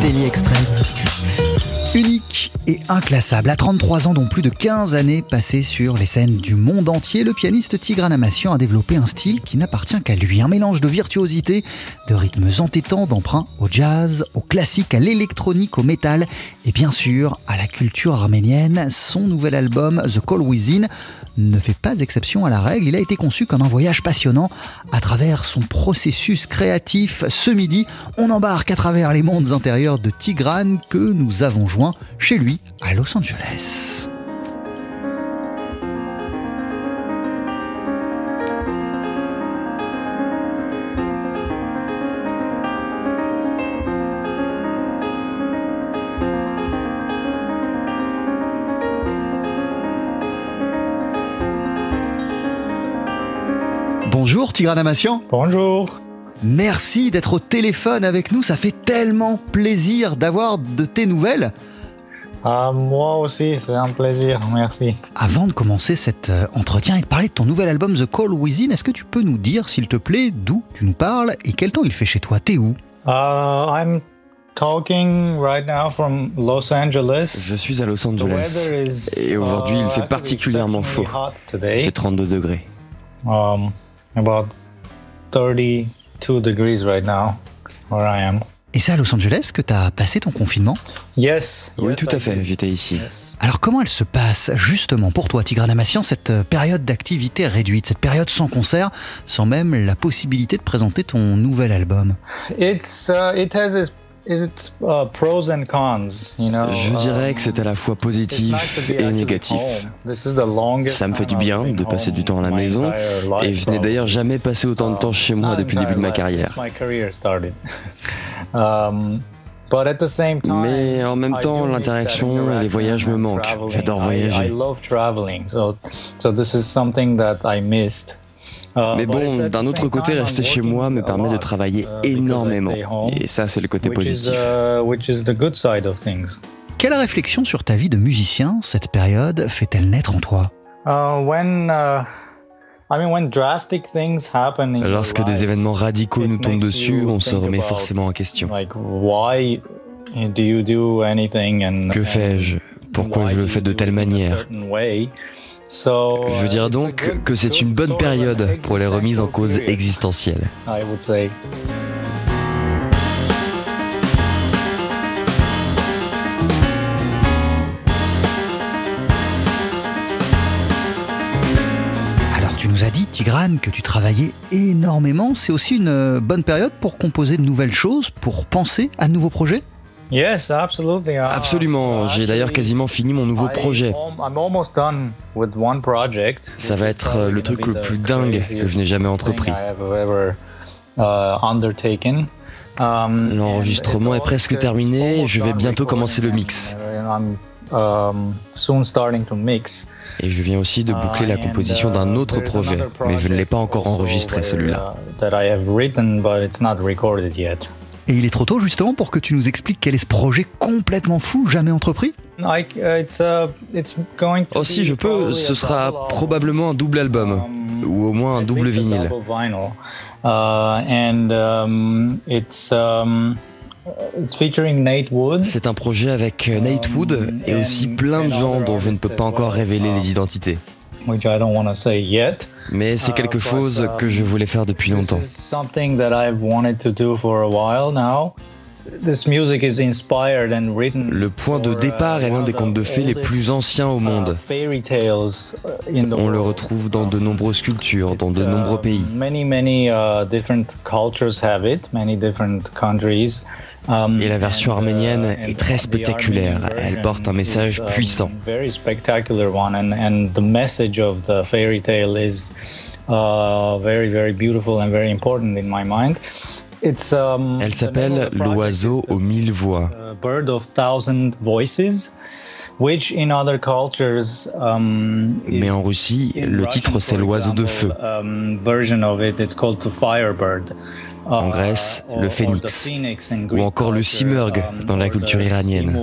Daily Express. Unique et inclassable. À 33 ans, dont plus de 15 années passées sur les scènes du monde entier, le pianiste Tigran Amassian a développé un style qui n'appartient qu'à lui. Un mélange de virtuosité, de rythmes entêtants, d'emprunts au jazz, au classique, à l'électronique, au métal et bien sûr à la culture arménienne. Son nouvel album, The Call Within, ne fait pas exception à la règle. Il a été conçu comme un voyage passionnant à travers son processus créatif. Ce midi, on embarque à travers les mondes intérieurs de Tigran que nous avons joint chez lui à Los Angeles. Bonjour Tigran Amassian. Bonjour. Merci d'être au téléphone avec nous. Ça fait tellement plaisir d'avoir de tes nouvelles. Ah, moi aussi, c'est un plaisir. Merci. Avant de commencer cet euh, entretien et de parler de ton nouvel album The Call Within, est-ce que tu peux nous dire, s'il te plaît, d'où tu nous parles et quel temps il fait chez toi? T'es où? Uh, I'm talking right now from Los Angeles. Je suis à Los Angeles is, et aujourd'hui il uh, fait particulièrement chaud. Il fait 32 degrés. Um, about 32 degrees right now where I am. Et c'est à Los Angeles que tu as passé ton confinement? Yes. Oui, yes, tout à fait, j'étais ici. Yes. Alors comment elle se passe justement pour toi, Tigran Amassian, cette euh, période d'activité réduite, cette période sans concert, sans même la possibilité de présenter ton nouvel album? It's uh, it has uh, pros and cons, you know. Je dirais que c'est à la fois positif et négatif. Ça me fait du bien de passer du temps à la maison et je n'ai d'ailleurs jamais passé autant de temps chez moi depuis le début de ma carrière. Um, Mais en même temps, l'interaction that et les voyages me manquent. J'adore I- voyager. Mais but it's bon, d'un autre côté, rester chez moi me a permet de travailler uh, I énormément. Et ça, c'est le côté which is, positif. uh, which is the good side of things. Quelle réflexion sur ta vie de musicien cette période fait-elle naître en toi? Uh, when uh, I mean when drastic things happen in your Lorsque des événements radicaux nous tombent dessus, on se remet forcément en question. Like why do you do anything and Que fais-je? Pourquoi je le do fais de do telle manière? certain way? So, Je uh, dirais a donc que c'est une bonne période pour les remises en cause existentielles. Alors tu nous as dit, Tigran, que tu travaillais énormément. C'est aussi une euh, bonne période pour composer de nouvelles choses, pour penser à de nouveaux projets? Yes, absolutely. Uh, Absolument, j'ai d'ailleurs quasiment fini mon nouveau projet. Ça va être euh, le truc le plus dingue que je n'ai jamais entrepris. uh. Um, L'enregistrement est presque terminé, je vais bientôt commencer le mix. um, soon starting to mix. Et je viens aussi de boucler la Uh, composition uh, d'un autre projet, mais je ne l'ai pas encore enregistré celui-là. Et il est trop tôt justement pour que tu nous expliques quel est ce projet complètement fou, jamais entrepris? Like, uh, it's, uh, it's going to Oh si be je peux, ce a sera double album. probablement un double album, Um, ou au moins un at double least a vinyle. double vinyl. Uh, and um, it's um, it's featuring Nate Wood. C'est un projet avec euh, Nate Wood et aussi plein de gens dont je ne peux pas encore révéler les identités. Which I don't want to say yet. Mais c'est Uh, quelque chose um, que je voulais faire depuis This longtemps. Le point de uh, départ est l'un des contes de fées les plus anciens au uh, monde. On le retrouve dans de nombreuses cultures, dans de nombreux pays. Uh. Um, Et la version and, arménienne uh, est très spectaculaire. Elle porte un message puissant. Uh, um, Elle s'appelle L'oiseau aux mille voix. Um, Mais is- en Russie, in le titre c'est l'oiseau de feu. um, version of it, it's called the Firebird. En Uh, Grèce, le phénix. Ou encore le simurgh um, dans la culture iranienne.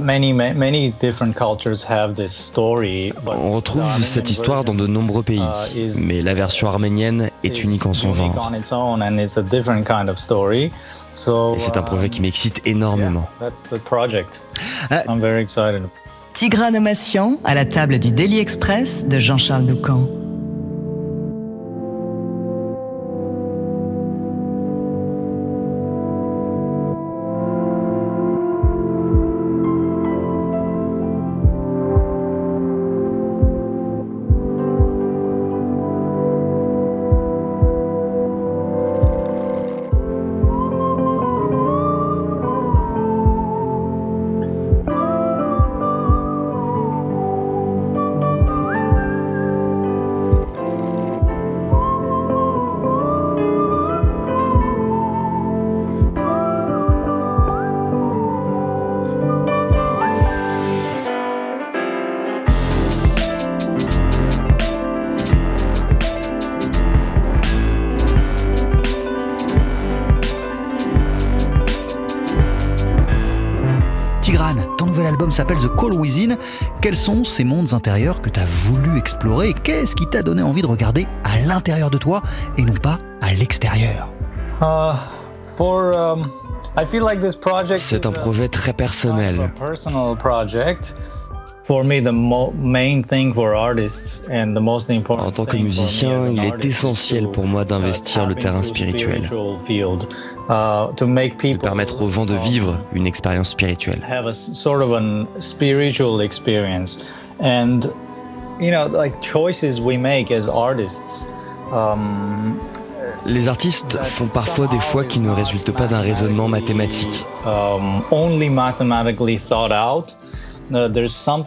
Many ma- many different cultures have this story. but On retrouve cette histoire dans de nombreux pays, uh, is- mais la version arménienne est is unique en son genre. on its own, and it's a different kind of story. So Et c'est un projet um, qui m'excite énormément. yeah, that's the project. Ah. I'm very excited. Tigran Amassian à la table du Daily Express de Jean-Charles Doucan. S'appelle The Call Within. Quels sont ces mondes intérieurs que tu as voulu explorer et qu'est-ce qui t'a donné envie de regarder à l'intérieur de toi et non pas à l'extérieur? Uh, for um, I feel like this project C'est is un a- projet très kind of personnel. A personal project. For me, the mo- main thing for artists and the most important En tant que musicien, il est essentiel pour moi uh, d'investir le terrain spirituel, field, uh, to make de people permettre aux gens de um, vivre une expérience spirituelle. have a s- sort of a spiritual experience and you know like choices we make as artists um, Les artistes font parfois des choix qui ne résultent pas d'un raisonnement mathématique. um, only mathematically thought out Uh, there's something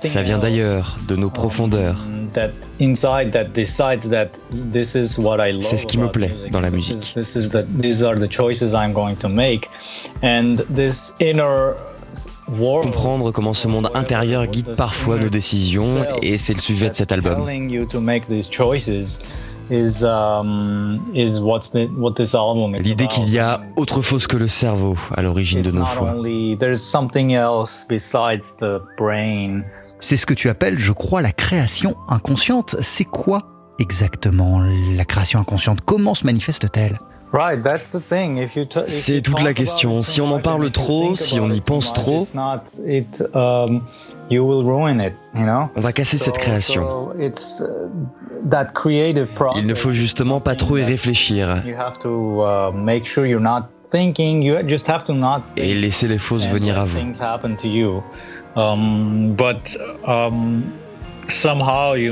Ça vient d'ailleurs, de nos profondeurs. um, that inside that decides that this is what I love C'est ce qui me plaît dans la musique. Comprendre comment ce monde intérieur guide parfois nos décisions, et c'est le sujet de cet album. Um, L'idée qu'il y a autre chose que le cerveau à l'origine de nos choix. only there's something else besides the brain. C'est ce que tu appelles, je crois, la création inconsciente. C'est quoi exactement la création inconsciente? Comment se manifeste-t-elle? Right, that's the thing. If you t- if C'est toute la question. it Si on en parle trop, si on y pense trop- um. On va casser cette création. uh. Il ne faut justement pas trop y réfléchir uh, et laisser les choses venir à vous.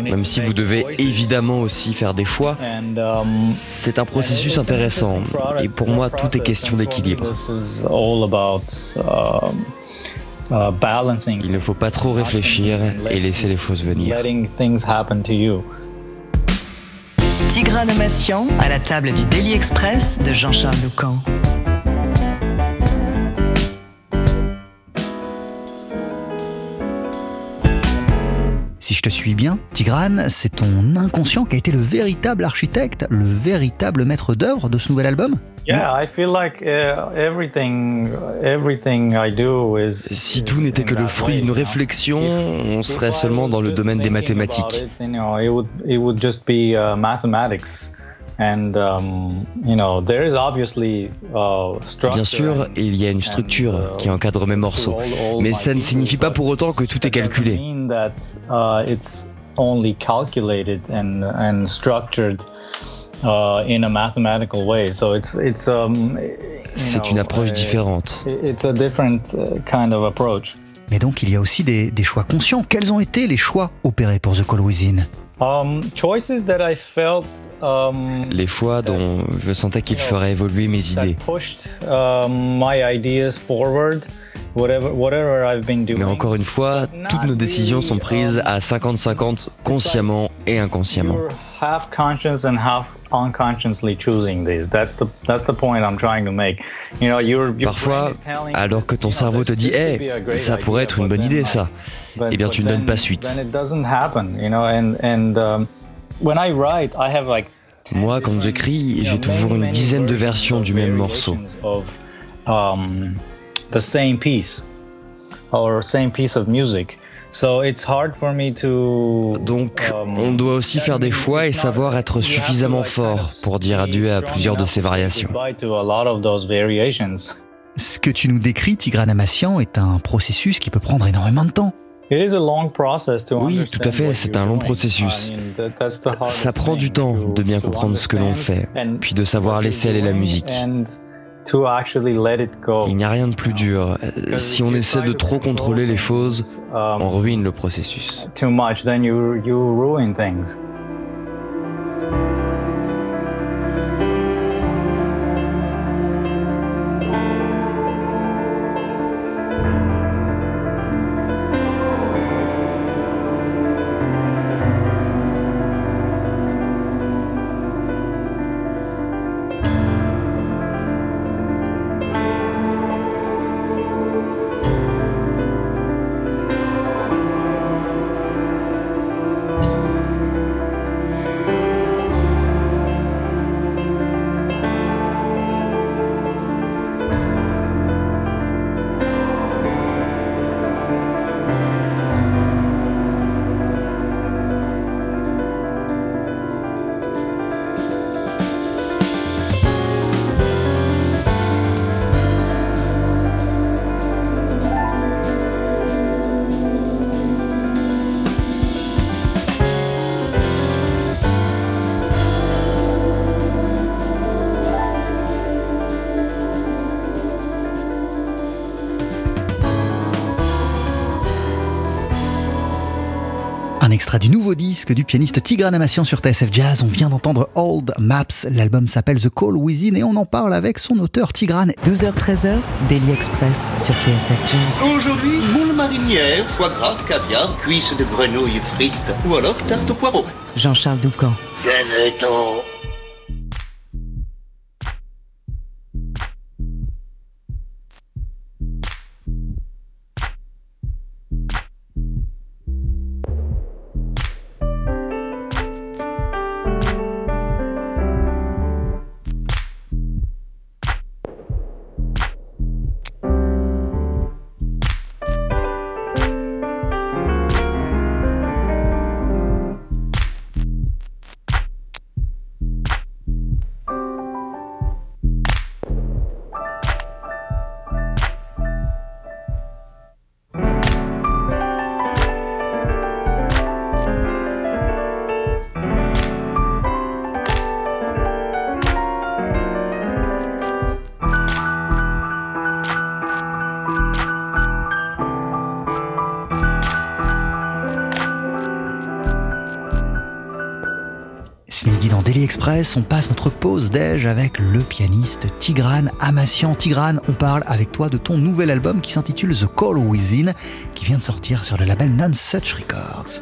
Même to si vous devez évidemment aussi faire des choix, And, um, c'est un processus intéressant. Et pour moi, tout est question d'équilibre. Um, uh, balancing. Il ne faut pas trop réfléchir et laisser les choses venir. Letting things happen to you. Tigran Amassian à la table du Daily Express de Jean-Charles Doucan. Si je te suis bien, Tigran, c'est ton inconscient qui a été le véritable architecte, le véritable maître d'œuvre de ce nouvel album? Yeah, I feel like uh, everything, everything I do is. Si tout n'était que le fruit d'une réflexion, If- on serait seulement dans le just domaine des mathématiques. And um, you know there is obviously uh. Bien sûr, il y a une structure and, uh, qui encadre mes morceaux. all- all Mais ça ne signifie pas pour autant que tout est calculé. uh, it's only calculated and and structured in a mathematical way. So it's it's um. C'est une approche différente. It's a different kind of approach. Mais donc il y a aussi des, des choix conscients. Quels ont été les choix opérés pour The Call Within? Um, choices that I felt um, Les choix dont je sentais qu'ils feraient évoluer mes idées. Pushed um, my ideas forward, whatever whatever I've been doing. Mais encore une fois, toutes nos décisions sont prises à 50-50 consciemment et inconsciemment. Parfois, alors que ton cerveau te dit Hey, ça pourrait être une bonne idée ça. Eh bien, tu ne donnes pas suite. Um, Moi, quand j'écris, j'ai toujours une dizaine de versions du même morceau. The same piece or same piece of music. So it's hard for me to. Donc, um, on doit aussi faire des choix et savoir être suffisamment fort pour dire adieu à plusieurs de ces variations. Ce que tu nous décris, Tigran Amassian, est un processus qui peut prendre énormément de temps. Oui, tout à fait, c'est un long processus. Ça prend du temps to- de bien comprendre ce que l'on fait, puis de savoir laisser aller la musique. And to actually let it go. Il n'y a rien de plus dur. Because Si on essaie de trop contrôler les choses, um, on ruine le processus. Extrait du nouveau disque du pianiste Tigran Amassian sur TSF Jazz. On vient d'entendre Old Maps. L'album s'appelle The Call Within et on en parle avec son auteur Tigran. 12h-13h, Daily Express sur TSF Jazz. Aujourd'hui, moule marinière, foie gras, caviar, cuisses de grenouille frites ou alors tarte au poireau. Jean-Charles Doucan. Express, on passe notre pause déj avec le pianiste Tigran Amassian. Tigran, on parle avec toi de ton nouvel album qui s'intitule The Call Within, qui vient de sortir sur le label Non Such Records.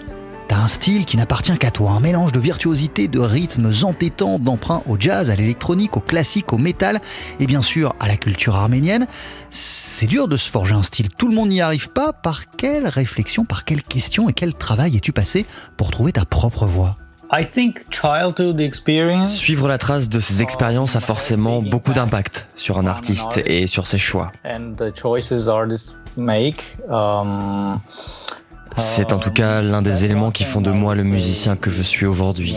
T'as un style qui n'appartient qu'à toi, un mélange de virtuosité, de rythmes entêtants, d'emprunts au jazz, à l'électronique, au classique, au métal et bien sûr à la culture arménienne. C'est dur de se forger un style, tout le monde n'y arrive pas. Par quelle réflexion, par quelle question et quel travail es-tu passé pour trouver ta propre voix? I think childhood experience. Suivre la trace de ces expériences a forcément beaucoup d'impact sur un artiste et sur ses choix. and the choices artists make. Um, C'est en tout cas l'un des éléments qui font de moi le musicien que je suis aujourd'hui.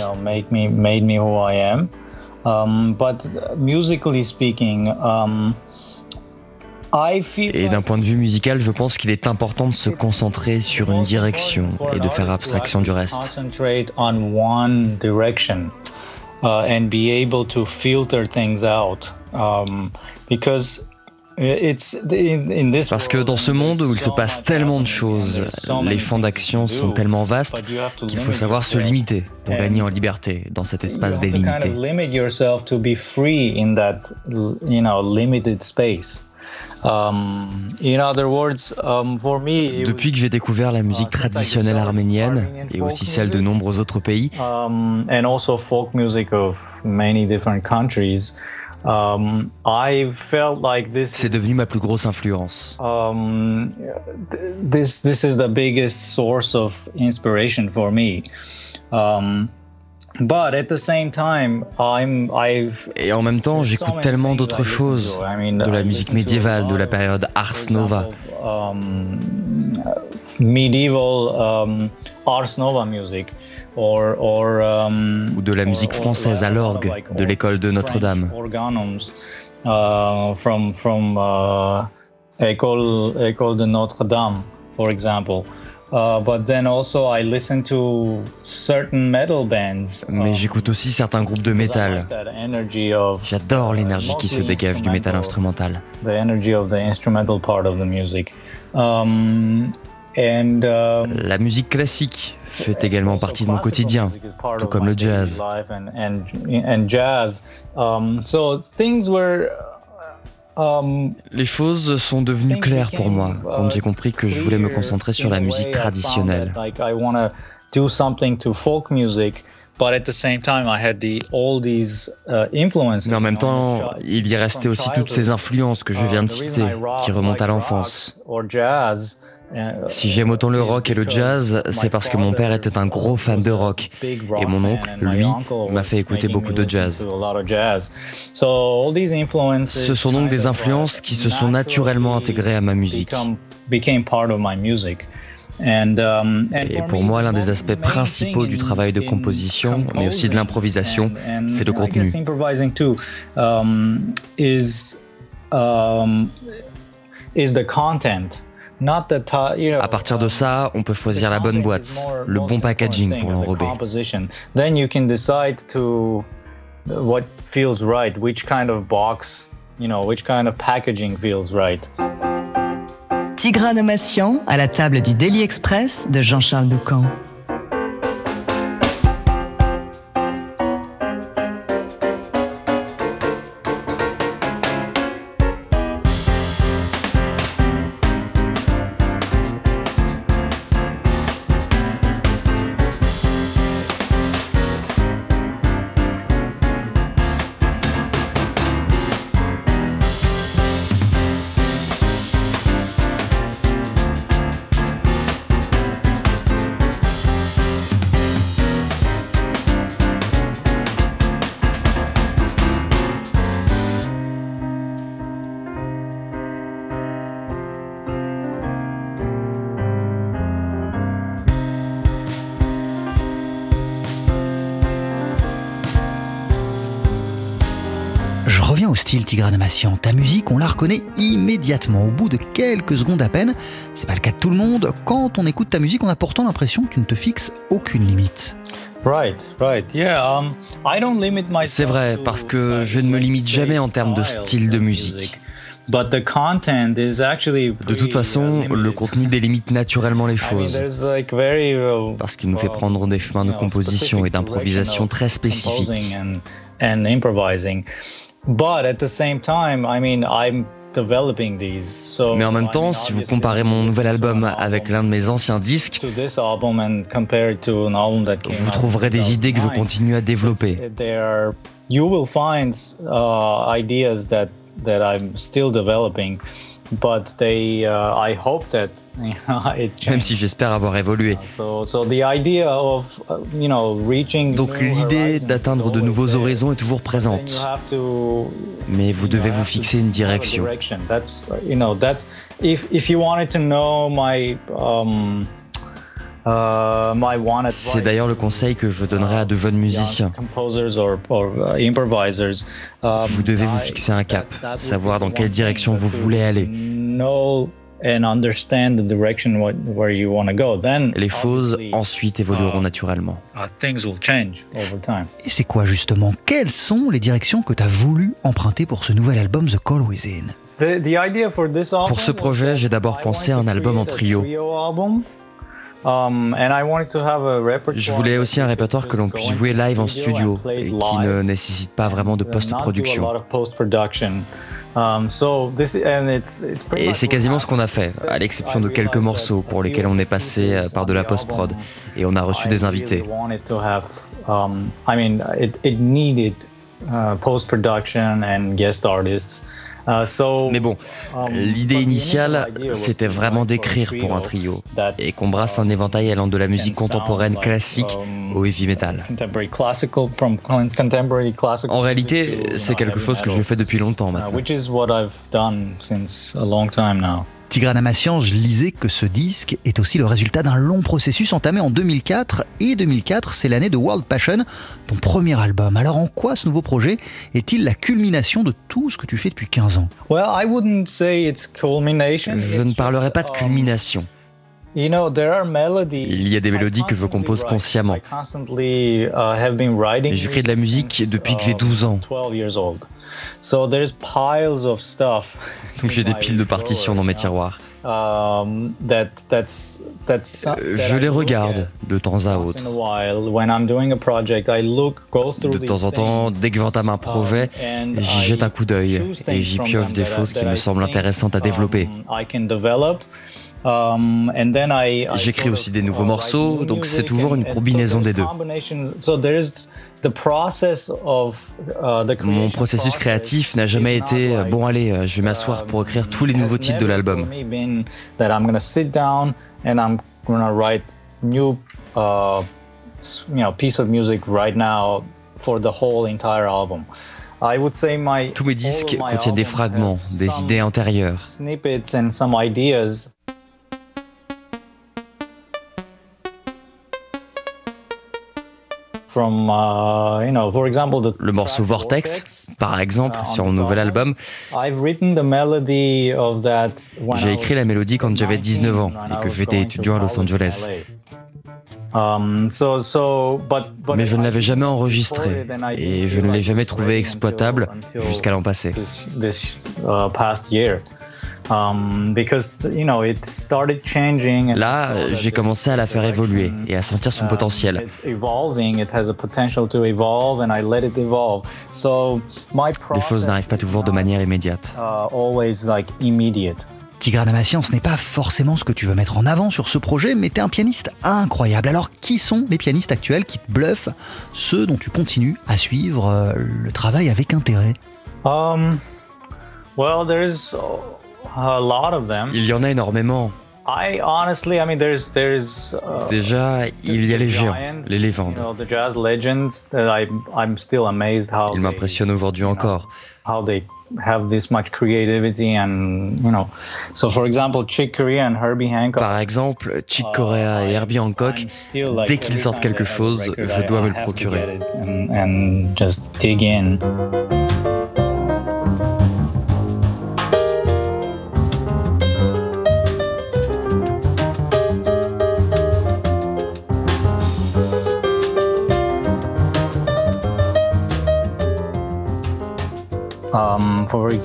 you Et d'un point de vue musical, je pense qu'il est important de se concentrer sur une direction et de faire abstraction du reste. Concentrate on one direction and be able to filter things out um, because it's in, in this Parce que dans ce monde où il se passe tellement de choses, les champs d'action sont tellement vastes qu'il faut savoir se limiter pour gagner en liberté dans cet espace délimité. Depuis que j'ai découvert la musique uh, traditionnelle arménienne et aussi celle de nombreux autres pays, um, and also folk music of many different countries, um, I felt like this. c'est devenu ma plus grosse influence. Um, th- this this is the biggest source of inspiration for me. Et en même temps, j'écoute tellement d'autres choses, de la I musique médiévale, de la période Ars Nova. example, um, medieval um, Ars Nova music, or or um, Ou de la musique française à l'orgue de l'école de Notre-Dame. Uh, from from uh, École de Notre-Dame, for example. But then also I listen to certain metal bands. Mais j'écoute aussi certains groupes de métal. J'adore uh, l'énergie qui se dégage du métal instrumental, instrumental. The energy of the instrumental part of the music. Um, and um, La musique classique fait également partie de mon quotidien, tout of comme my le jazz. And, and, and jazz. Um, so things were. Um, Les choses sont devenues claires pour moi quand j'ai compris que je voulais me concentrer sur la musique traditionnelle. Like I want to do something to folk music, but at the same time I had the all these uh, influences. Mais en même temps, il y restait aussi toutes ces influences que je Uh, viens de reason citer, qui remontent à l'enfance. Rock or jazz, uh, Si j'aime autant le rock et le because jazz, c'est my parce que mon père était un gros fan de was a rock. Et rock mon oncle, and my lui, uncle m'a fait écouter beaucoup de jazz. to a lot of jazz. So all these influences Ce sont donc des influences qui se sont naturellement naturally intégrées à ma musique. um, Et for pour me, moi, l'un the des aspects principaux du travail de composition, mais aussi de l'improvisation, c'est le contenu. À partir de ça, on peut choisir la bonne boîte, le bon packaging pour l'enrober. composition. Then you can decide to what feels right, which kind of box, you know, which kind of packaging feels right. Tigran Amassian à la table du Daily Express de Jean-Charles Doucan. Au style Tigran Amassian. Ta musique, on la reconnaît immédiatement, au bout de quelques secondes à peine. C'est pas le cas de tout le monde. Quand on écoute ta musique, on a pourtant l'impression que tu ne te fixes aucune limite. Right, right, yeah. Um, I don't limit myself C'est vrai, parce que uh, je ne me limite jamais en termes de style de musique. But the content is actually De toute façon, uh, le limited. contenu délimite naturellement les I mean, choses, there's like very, uh, parce qu'il nous fait prendre des chemins de composition et specific d'improvisation très spécifiques. Composing And, and improvising. But at the same time, I mean, I'm developing these. So, Mais en même temps, si vous comparez mon nouvel album avec l'un de mes anciens disques, to this album and compare it to an album that came vous trouverez des idées que je 2009, continue à développer. But they, uh, I hope that you know, it Même si j'espère avoir évolué. So, so the idea of uh, you know reaching Donc l'idée d'atteindre de nouveaux horizons est toujours présente. have to Mais vous devez you vous fixer une direction. direction. That's you know that's if if you wanted to know my um my one C'est advice d'ailleurs le conseil que je donnerai à de jeunes musiciens. composers or, or uh, improvisers. um, Vous devez vous I- fixer un cap, savoir dans quelle direction vous to voulez aller. Know and understand the direction what, where you want to go. Then Les choses ensuite évolueront Ah. naturellement. uh, things will change over time. Et c'est quoi justement? Quelles sont les directions que tu as voulu emprunter pour ce nouvel album The Call Within? Pour ce projet, j'ai d'abord pensé à un album en trio. Je voulais aussi un répertoire que l'on puisse jouer live en studio et qui ne nécessite pas vraiment de post-production. Um, Et c'est quasiment ce qu'on a fait, à l'exception de quelques morceaux pour lesquels on est passé euh, par de la post-prod et on a reçu des invités. Um, it needed uh, post-production and guest artists. Uh, Mais bon, um, l'idée initiale, c'était vraiment d'écrire pour un trio et qu'on brasse un éventail allant de la musique contemporaine classique um, au heavy metal. En réalité, c'est quelque chose que je fais depuis longtemps uh, maintenant. Tigran Amassian, je lisais que ce disque est aussi le résultat d'un long processus entamé en 2004. Et 2004, c'est l'année de World Passion, ton premier album. Alors en quoi ce nouveau projet est-il la culmination de tout ce que tu fais depuis 15 ans? Je ne parlerai pas de uh, culmination. Il y a des mélodies que je compose consciemment. Uh, j'écris de la musique depuis que j'ai 12 ans. Donc j'ai des piles de partitions dans mes tiroirs. Um, euh, je les regarde de temps à autre. De temps en temps, dès que j'entame un projet, um, j'y jette un coup d'œil et j'y pioche des choses qui me semblent intéressantes à développer. Um, J'écris aussi des nouveaux morceaux, donc c'est toujours une combinaison des deux. Uh, Mon processus créatif n'a jamais été bon allez, euh, je vais m'asseoir pour écrire tous les nouveaux titres de l'album. Tous mes disques contiennent des fragments, des idées antérieures. Le morceau Vortex, par exemple, sur mon nouvel album, j'ai écrit la mélodie quand j'avais 19 ans et que j'étais étudiant à Los Angeles. Um, Mais je ne l'avais jamais enregistré et je ne l'ai jamais trouvé exploitable jusqu'à l'an passé. Um, Là, j'ai commencé à la faire évoluer et à sentir son potentiel. Les choses n'arrivent pas toujours de manière immédiate. Tigran Amassian, ce n'est pas forcément ce que tu veux mettre en avant sur ce projet, mais tu es un pianiste incroyable. Alors, qui sont les pianistes actuels qui te bluffent, ceux dont tu continues à suivre euh, le travail avec intérêt? Um, well, there is il y en a énormément. Uh, Déjà, il y a les géants, les légendes. Ils m'impressionnent aujourd'hui encore. Par exemple, Chick Corea et Herbie Hancock, dès qu'ils sortent quelque chose, je dois me le procurer.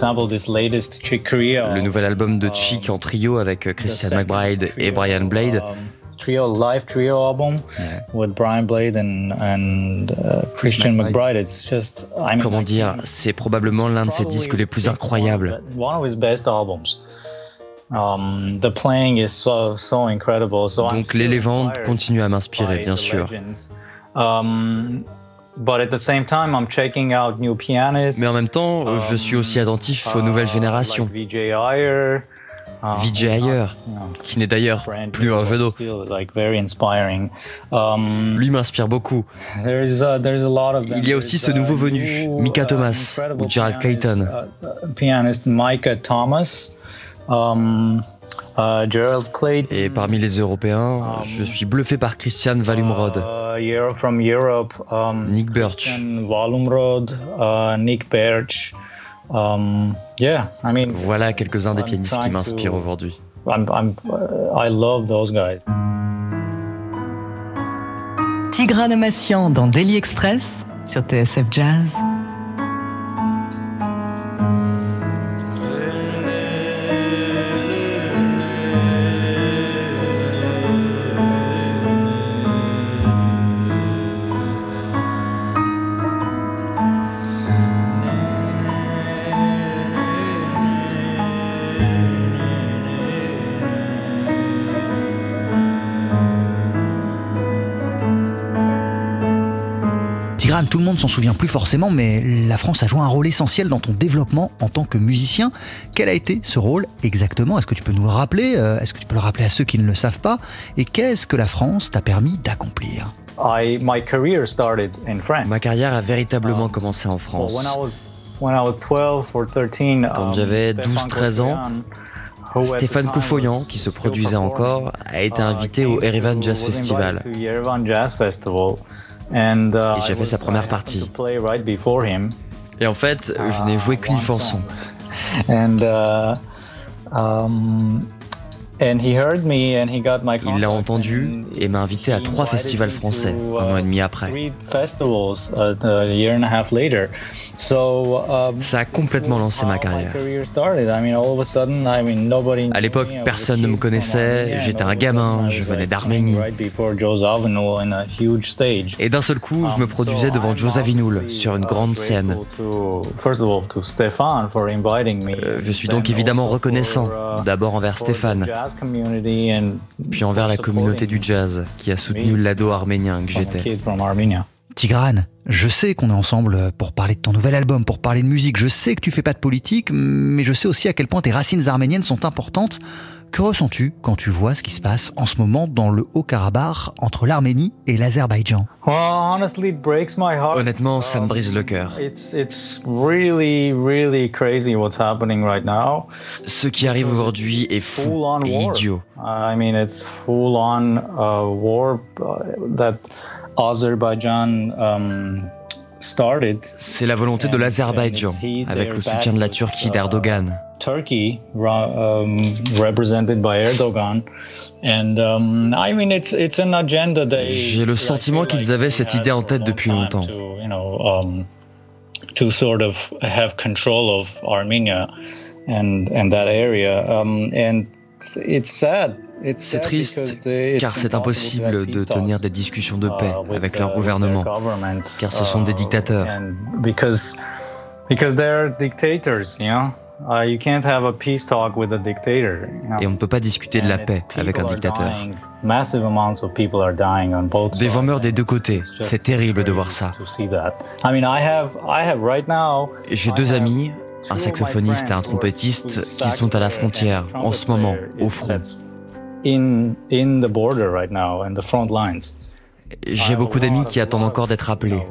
Le nouvel album de Chick en trio avec euh, Christian McBride et Brian Blade. Um, trio live trio album with Brian Blade and, and uh, Christian McBride. It's just I mean, comment dire, c'est probablement l'un de ses disques les plus incroyables. One of his best albums. Um, the playing is so so incredible. So Donc les légendes continuent à m'inspirer, bien sûr. Um, mais en même temps, je suis aussi attentif aux nouvelles uh, générations. VJ Ayer, uh, qui n'est d'ailleurs plus un vedeau. Um, Lui m'inspire beaucoup. Il y a aussi ce nouveau venu, Mika Thomas ou Gerald Clayton. Uh, pianist Micah Thomas. Um, uh, Et parmi les Européens, um, je suis bluffé par Christian Valumrod. Uh, from Europe, um, Nick Birch. Valumrod, uh, Nick Birch. Um, yeah, I mean, voilà quelques-uns des pianistes qui m'inspirent aujourd'hui. I'm, I'm, I love those guys. Tigran Amassian dans Daily Express sur TSF Jazz. Tout le monde s'en souvient plus forcément, mais la France a joué un rôle essentiel dans ton développement en tant que musicien. Quel a été ce rôle exactement? Est-ce que tu peux nous le rappeler? Euh, Est-ce que tu peux le rappeler à ceux qui ne le savent pas? Et qu'est-ce que la France t'a permis d'accomplir? Ma carrière a véritablement um, commencé en France. Quand j'avais 12-13 um, ans, Stéphane Kofoyan, qui se produisait encore, a été uh, invité au Erevan Jazz Festival. Et j'ai fait sa première partie. Et en fait, je n'ai joué qu'une uh, chanson. Uh, um, il l'a entendu et m'a invité à trois festivals français un an et demi après. Um, Ça a complètement lancé ma carrière. À l'époque, personne ne me connaissait, j'étais un gamin, je venais d'Arménie. Et d'un seul coup, je me produisais devant Joe Zawinul sur une grande scène. Euh, je suis donc évidemment reconnaissant, uh, d'abord envers Stéphane, puis envers la communauté du jazz qui a soutenu l'ado arménien que j'étais. Tigrane, je sais qu'on est ensemble pour parler de ton nouvel album, pour parler de musique. Je sais que tu fais pas de politique, mais je sais aussi à quel point tes racines arméniennes sont importantes. Que ressens-tu quand tu vois ce qui se passe en ce moment dans le Haut-Karabakh entre l'Arménie et l'Azerbaïdjan? Honnêtement, ça me brise le cœur. Ce qui arrive aujourd'hui est fou et idiot. I mean, it's uh, uh, Um, C'est la volonté de l'Azerbaïdjan, avec le soutien de la Turquie d'Erdogan. J'ai le sentiment qu'ils avaient cette idée en tête depuis longtemps. Um, to sort of have control of Armenia and and that area, um, and it's c'est triste car c'est impossible de tenir des discussions de paix uh, avec leur gouvernement, car ce sont des uh, dictateurs. Et on ne peut pas discuter de la paix avec un dictateur. Des gens meurent des deux côtés. C'est terrible de voir ça. J'ai deux amis, un saxophoniste et un trompettiste, qui sont à la frontière en ce moment, au front. J'ai beaucoup d'amis qui attendent encore d'être appelés.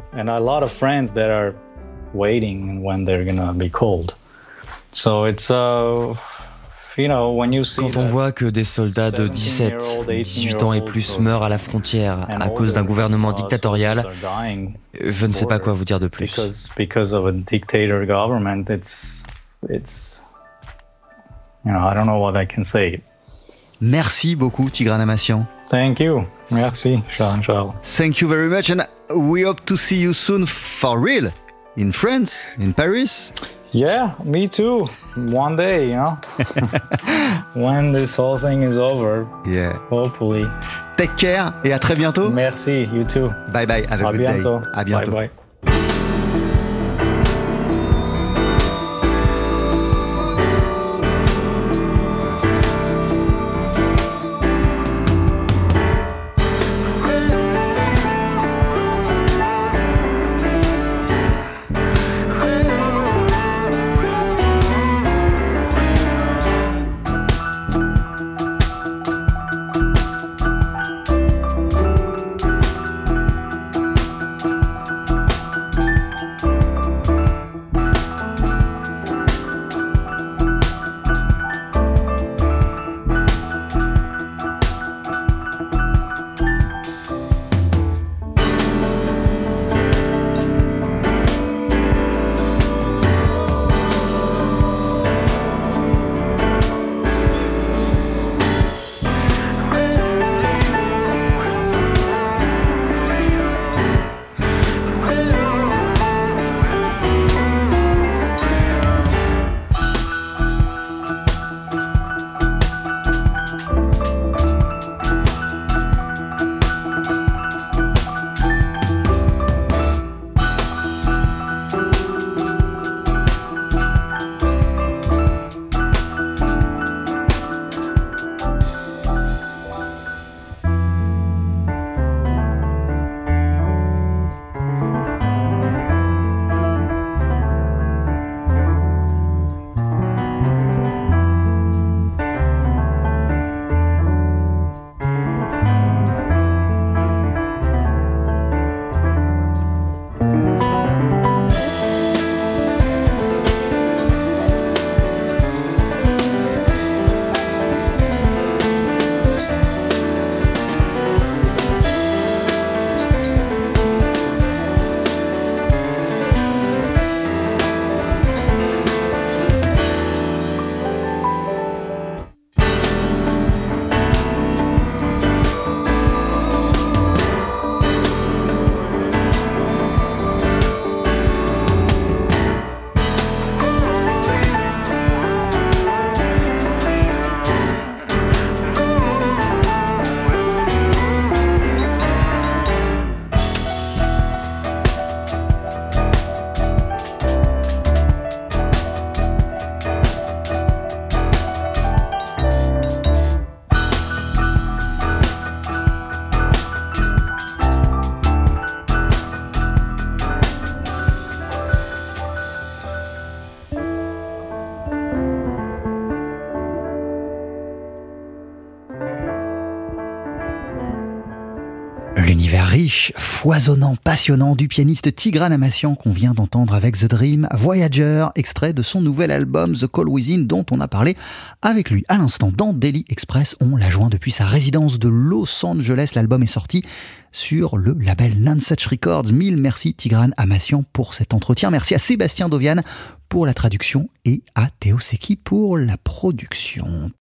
Quand on voit que des soldats de 17, 18 ans et plus meurent à la frontière à cause d'un gouvernement dictatorial, je ne sais pas quoi vous dire de plus. Merci beaucoup, Tigran Amassian. Thank you. Merci, Charles. Thank you very much, and we hope to see you soon for real in France, in Paris. Yeah, me too. One day, you know, when this whole thing is over. Yeah. Hopefully. Take care et à très bientôt. Merci, you too. Bye bye. Have a à good bientôt. day. À bientôt. Bye bye. Foisonnant, passionnant du pianiste Tigran Amassian qu'on vient d'entendre avec The Dream, Voyager, extrait de son nouvel album The Call Within dont on a parlé avec lui à l'instant dans Daily Express. On l'a joint depuis sa résidence de Los Angeles. L'album est sorti sur le label Nonsuch Records. Mille merci Tigran Amassian pour cet entretien. Merci à Sébastien Dovian pour la traduction et à Théo Seki pour la production.